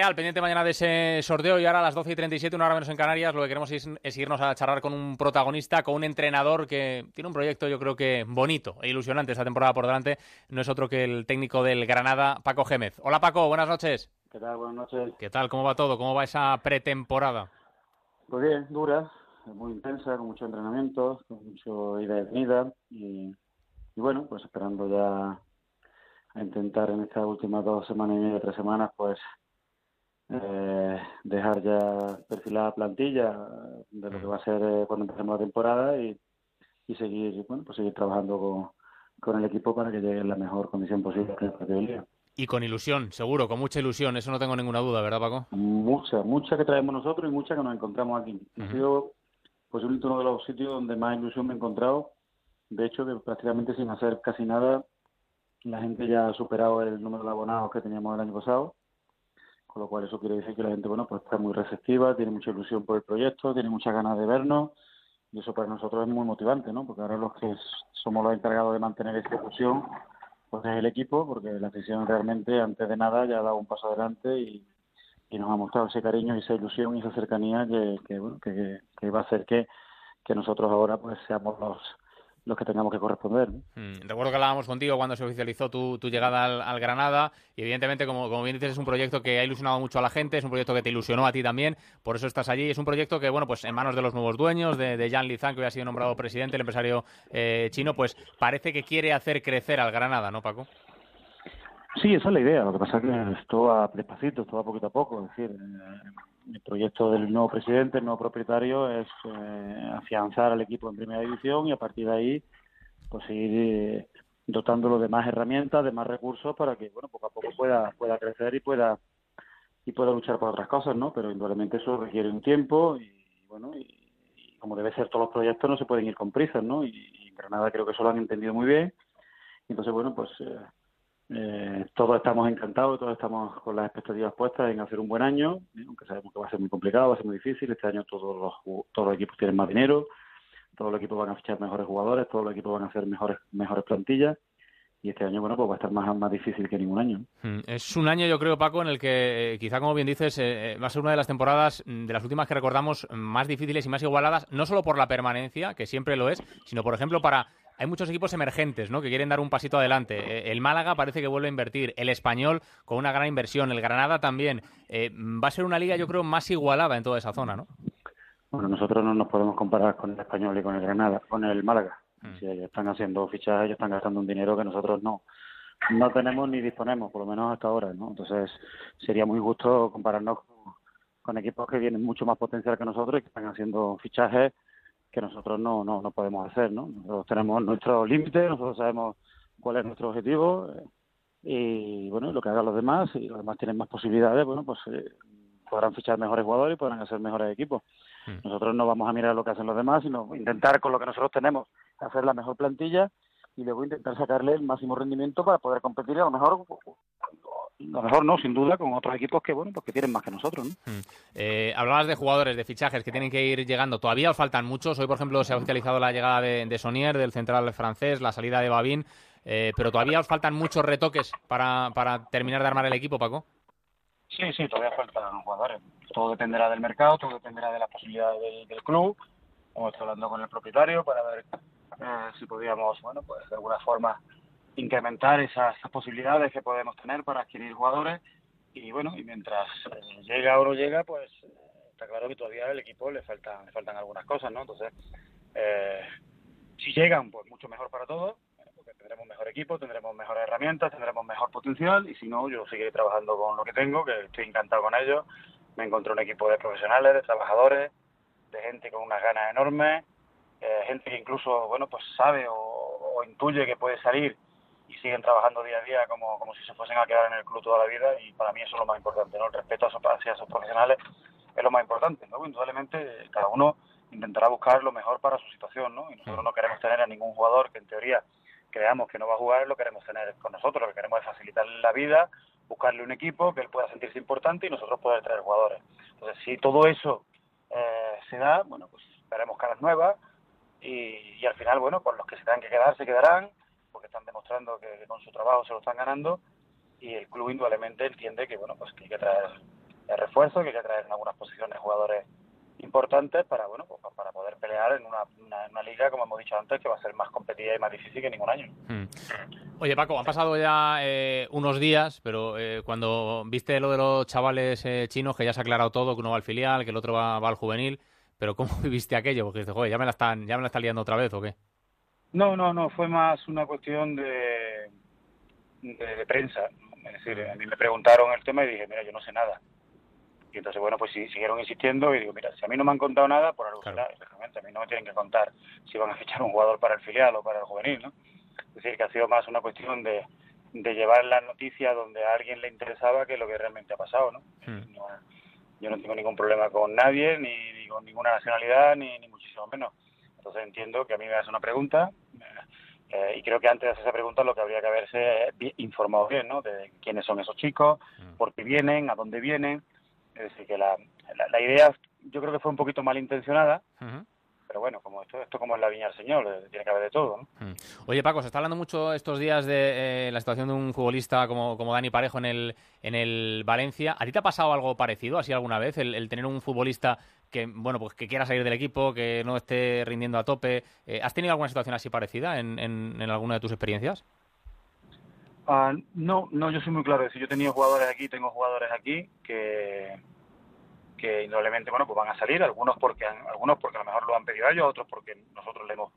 Real, pendiente mañana de ese sorteo y ahora a las 12 y 37, una hora menos en Canarias, lo que queremos es, irnos a charlar con un protagonista, con un entrenador que tiene un proyecto yo creo que bonito e ilusionante esta temporada por delante. No es otro que el técnico del Granada, Paco Gémez. Hola Paco, buenas noches. ¿Qué tal? Buenas noches. ¿Qué tal? ¿Cómo va todo? ¿Cómo va esa pretemporada? Pues bien, dura, muy intensa, con mucho entrenamiento, con mucho ida y venida y, y bueno, pues esperando ya a intentar en estas últimas dos semanas y media, tres semanas, pues eh, dejar ya perfilada plantilla de lo que va a ser eh, cuando empecemos la temporada y, y seguir, bueno, pues seguir trabajando con, con el equipo para que llegue en la mejor condición posible. Y con ilusión, seguro, con mucha ilusión, eso no tengo ninguna duda, ¿verdad, Paco? Mucha, mucha que traemos nosotros y mucha que nos encontramos aquí. Ha sido posiblemente uno de los sitios donde más ilusión me he encontrado. De hecho, que prácticamente sin hacer casi nada, la gente ya ha superado el número de abonados que teníamos el año pasado, con lo cual eso quiere decir que la gente, bueno, pues está muy receptiva, tiene mucha ilusión por el proyecto, tiene muchas ganas de vernos y eso para nosotros es muy motivante, ¿no? Porque ahora los que somos los encargados de mantener esa ilusión, pues es el equipo, porque la afición realmente antes de nada ya ha dado un paso adelante y, nos ha mostrado ese cariño y esa ilusión y esa cercanía que, que, bueno, que, que va a hacer que, que nosotros ahora pues seamos los los que tengamos que corresponder. Mm, recuerdo que hablábamos contigo cuando se oficializó tu, llegada al, Granada y evidentemente, como, como, bien dices, es un proyecto que ha ilusionado mucho a la gente, es un proyecto que te ilusionó a ti también, por eso estás allí. Es un proyecto que, bueno, pues en manos de los nuevos dueños, de, de Jan Lizan, que hoy ha sido nombrado presidente, el empresario eh, chino, pues parece que quiere hacer crecer al Granada, ¿no, Paco? Sí, esa es la idea. Lo que pasa es que esto va despacito, esto va poquito a poco. Es decir, eh, el proyecto del nuevo presidente, el nuevo propietario, es eh, afianzar al equipo en primera división y a partir de ahí pues ir eh, dotándolo de más herramientas, de más recursos para que, bueno, poco a poco pueda, pueda crecer y pueda y pueda luchar por otras cosas, ¿no? Pero indudablemente eso requiere un tiempo y, bueno, y, como debe ser todos los proyectos no se pueden ir con prisas, ¿no? Y, en Granada creo que eso lo han entendido muy bien. Entonces, bueno, pues eh, todos estamos encantados, todos estamos con las expectativas puestas en hacer un buen año, aunque sabemos que va a ser muy complicado, va a ser muy difícil. Este año todos los, todos los equipos tienen más dinero, todos los equipos van a fichar mejores jugadores, todos los equipos van a hacer mejores mejores plantillas y este año bueno pues va a estar más más difícil que ningún año hmm, es un año yo creo Paco en el que eh, quizá como bien dices eh, va a ser una de las temporadas mm, de las últimas que recordamos más difíciles y más igualadas no solo por la permanencia que siempre lo es sino por ejemplo para hay muchos equipos emergentes ¿no? que quieren dar un pasito adelante. Eh, el Málaga parece que vuelve a invertir, el Español con una gran inversión, el Granada también. va a ser una liga, yo creo, más igualada en toda esa zona, ¿no? Bueno, nosotros no nos podemos comparar con el español y con el Granada, con el Málaga. Mm. Si ellos están haciendo fichajes, ellos están gastando un dinero que nosotros no no tenemos ni disponemos, por lo menos hasta ahora, ¿no? Entonces sería muy justo compararnos con, equipos que tienen mucho más potencial que nosotros y que están haciendo fichajes que nosotros no, no, no podemos hacer, ¿no? Nosotros tenemos nuestros límites, nosotros sabemos cuál es nuestro objetivo eh, y, bueno, lo que hagan los demás y los demás tienen más posibilidades, bueno, pues eh, podrán fichar mejores jugadores y podrán hacer mejores equipos. Mm. Nosotros no vamos a mirar lo que hacen los demás, sino intentar con lo que nosotros tenemos hacer la mejor plantilla y luego intentar sacarle el máximo rendimiento para poder competir a lo mejor lo mejor no, sin duda, con otros equipos que bueno, pues que tienen más que nosotros. ¿no? Mm. Eh, hablabas de jugadores, de fichajes que tienen que ir llegando. Todavía os faltan muchos. Hoy, por ejemplo, se ha oficializado la llegada de, de Sonier, del central francés, la salida de Babín. Eh, pero todavía os faltan muchos retoques para, para terminar de armar el equipo, Paco. Sí, sí, todavía faltan jugadores. Todo dependerá del mercado, todo dependerá de las posibilidades del, club. Hemos estado hablando con el propietario para ver eh, si podíamos, bueno, pues de alguna forma incrementar esas, posibilidades que podemos tener para adquirir jugadores. Y bueno, y mientras eh, llega o no llega, pues eh, está claro que todavía al equipo le faltan, le faltan algunas cosas, ¿no? Entonces, si llegan, pues mucho mejor para todos tendremos mejor equipo, tendremos mejores herramientas, tendremos mejor potencial y si no, yo seguiré trabajando con lo que tengo, que estoy encantado con ellos. Me encontré un equipo de profesionales, de trabajadores, de gente con unas ganas enormes, eh, gente que incluso, bueno, pues sabe o, intuye que puede salir y siguen trabajando día a día como, como si se fuesen a quedar en el club toda la vida y para mí eso es lo más importante, ¿no? El respeto hacia esos profesionales es lo más importante, ¿no? Indudablemente cada uno intentará buscar lo mejor para su situación, ¿no? Y nosotros no queremos tener a ningún jugador que en teoría creamos que no va a jugar, lo queremos tener con nosotros, lo que queremos es facilitarle la vida, buscarle un equipo que él pueda sentirse importante y nosotros poder traer jugadores. Entonces, si todo eso eh, se da, bueno, pues veremos caras nuevas y, al final, bueno, pues los que se tengan que quedar se quedarán, porque están demostrando que, con su trabajo se lo están ganando y el club indudablemente entiende que, bueno, pues que hay que traer refuerzos, que hay que traer en algunas posiciones jugadores importantes para bueno pues, para poder pelear en una, liga como hemos dicho antes que va a ser más competitiva y más difícil que ningún año. Hmm. Oye Paco, han pasado ya eh, unos días, pero eh, cuando viste lo de los chavales eh, chinos que ya se ha aclarado todo, que uno va al filial, que el otro va, al juvenil, pero ¿cómo viviste aquello? Porque dices, joder, ya me la están ya me la están liando otra vez o qué? No, no, no, fue más una cuestión de, de, prensa. Es decir, a mí me preguntaron el tema y dije, mira, yo no sé nada y entonces, bueno, pues sí, siguieron insistiendo y digo, mira, si a mí no me han contado nada, por algo será, a mí no me tienen que contar si van a fichar un jugador para el filial o para el juvenil, ¿no? Es decir, que ha sido más una cuestión de, de llevar la noticia donde a alguien le interesaba que lo que realmente ha pasado, ¿no? Hmm. yo no tengo ningún problema con nadie, ni, con ninguna nacionalidad, ni, ni, muchísimo menos. Entonces entiendo que a mí me hace una pregunta eh, y creo que antes de hacer esa pregunta lo que habría que haberse informado bien, ¿no? De quiénes son esos chicos, hmm. por qué vienen, a dónde vienen, es decir, que la, la, idea yo creo que fue un poquito malintencionada, pero bueno, como esto, esto como es la viña del señor, eh, tiene que haber de todo. ¿no? Oye, Paco, se está hablando mucho estos días de eh, la situación de un futbolista como, como Dani Parejo en el, en el Valencia. ¿A ti te ha pasado algo parecido así alguna vez? El, tener un futbolista que, bueno, pues que quiera salir del equipo, que no esté rindiendo a tope. Eh, ¿Has tenido alguna situación así parecida en, en, en alguna de tus experiencias? Ah, no, no, yo soy muy claro. Si yo he tenido jugadores aquí, tengo jugadores aquí que, que indudablemente bueno pues van a salir algunos porque algunos porque a lo mejor lo han pedido ellos otros porque nosotros le hemos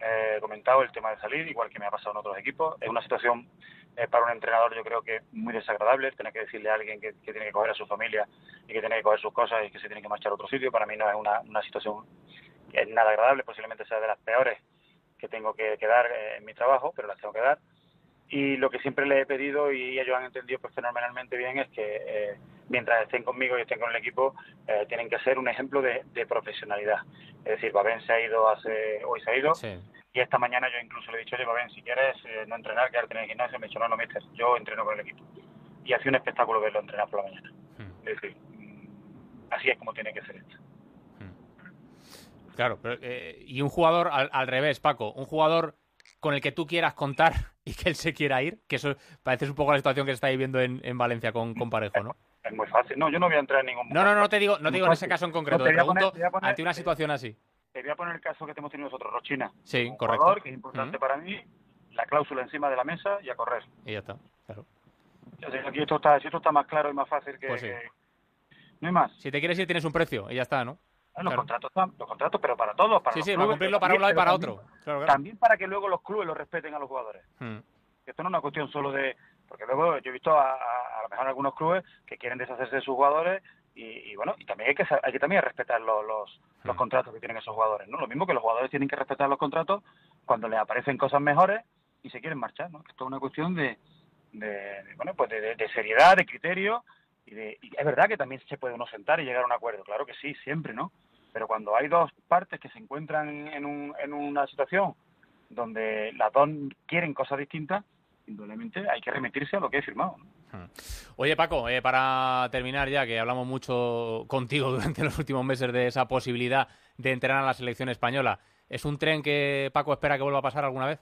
eh, comentado el tema de salir igual que me ha pasado en otros equipos. Es una situación eh, para un entrenador yo creo que muy desagradable tener que decirle a alguien que, tiene que coger a su familia y que tiene que coger sus cosas y que se tiene que marchar a otro sitio para mí no es una, una situación es nada agradable posiblemente sea de las peores que tengo que, dar eh, en mi trabajo pero las tengo que dar. Y lo que siempre le he pedido y ellos han entendido pues fenomenalmente bien es que eh, mientras estén conmigo y estén con el equipo eh, tienen que ser un ejemplo de, profesionalidad es decir Babén se ha ido hace hoy se ha ido y esta mañana yo incluso le he dicho oye Babén si quieres eh, no entrenar quedarte en el gimnasio me he dicho no no mister yo entreno con el equipo y hace un espectáculo verlo entrenar por la mañana hmm. es decir mm, así es como tiene que ser esto hmm. Claro, y un jugador al revés, Paco, un jugador con el que tú quieras contar y que él se quiera ir, que eso parece un poco la situación que se está viviendo en, en Valencia con, con, Parejo, ¿no? Es muy fácil. No, yo no voy a entrar en ningún... No, no, no te digo, no te digo en ese caso en concreto, te, pregunto ante una situación así. Te voy a poner el caso que hemos tenido nosotros, Rochina. Sí, un correcto. que es importante para mí, la cláusula encima de la mesa y a correr. Y ya está, claro. Aquí esto está, si esto está más claro y más fácil que... Pues No hay más. Si te quieres ir tienes un precio y ya está, ¿no? Los contratos, los contratos, pero para todos. Para sí, sí, cumplirlo para un lado y para otro. También para que luego los clubes lo respeten a los jugadores. Hmm. Esto no es una cuestión solo de... Porque luego yo he visto a, a, lo mejor algunos clubes que quieren deshacerse de sus jugadores y, bueno, y también hay que, hay que también respetar los, los, hmm. contratos que tienen esos jugadores, ¿no? Lo mismo que los jugadores tienen que respetar los contratos cuando les aparecen cosas mejores y se quieren marchar, ¿no? Esto es una cuestión de, de, bueno, pues de, de, seriedad, de criterio y, de, y es verdad que también se puede uno sentar y llegar a un acuerdo, claro que sí, siempre, ¿no? Pero cuando hay dos partes que se encuentran en, un, en una situación donde las dos quieren cosas distintas, indudablemente hay que remitirse a lo que he firmado. Hmm. Oye Paco, eh, para terminar ya, que hablamos mucho contigo durante los últimos meses de esa posibilidad de entrenar a la selección española, ¿es un tren que Paco espera que vuelva a pasar alguna vez?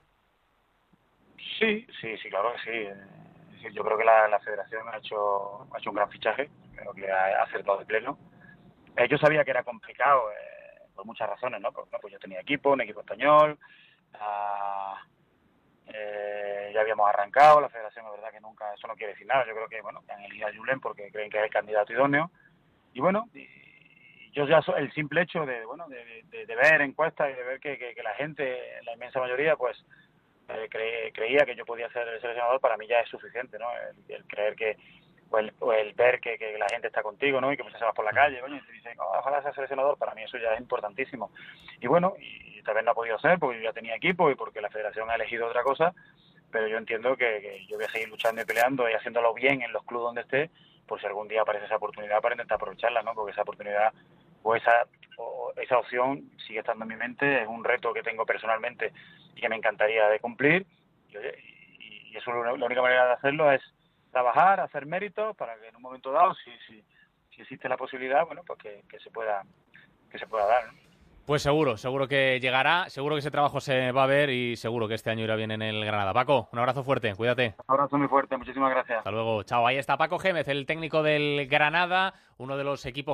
Sí, sí, sí, claro que sí. Yo creo que la, federación ha hecho, ha hecho un gran fichaje, creo que ha acertado de pleno eh, yo sabía que era complicado eh, por muchas razones, ¿no? Porque pues yo tenía equipo, un equipo español, ah, eh, ya habíamos arrancado, la federación es verdad que nunca, eso no quiere decir nada, yo creo que, bueno, que han elegido a Julen porque creen que es el candidato idóneo, y bueno, yo ya el simple hecho de, bueno, de, ver encuestas y de ver que, la gente, la inmensa mayoría, pues, creía que yo podía ser el seleccionador, para mí ya es suficiente, ¿no? el creer que, o el, ver que, la gente está contigo, ¿no? Y que pues, se va por la calle, coño, y te dicen, oh, ojalá sea seleccionador, para mí eso ya es importantísimo. Y bueno, y tal vez no ha podido ser porque yo ya tenía equipo y porque la federación ha elegido otra cosa, pero yo entiendo que, yo voy a seguir luchando y peleando y haciéndolo bien en los clubes donde esté, por si algún día aparece esa oportunidad para intentar aprovecharla, ¿no? Porque esa oportunidad o esa, esa opción sigue estando en mi mente, es un reto que tengo personalmente y que me encantaría de cumplir. Y, y eso la única manera de hacerlo es trabajar, hacer méritos para que en un momento dado, si, si, si existe la posibilidad, bueno, pues que, se pueda que se pueda dar. Pues seguro, seguro que llegará, seguro que ese trabajo se va a ver y seguro que este año irá bien en el Granada. Paco, un abrazo fuerte, cuídate. Un abrazo muy fuerte, muchísimas gracias. Hasta luego, chao. Ahí está Paco Gémez, el técnico del Granada, uno de los equipos que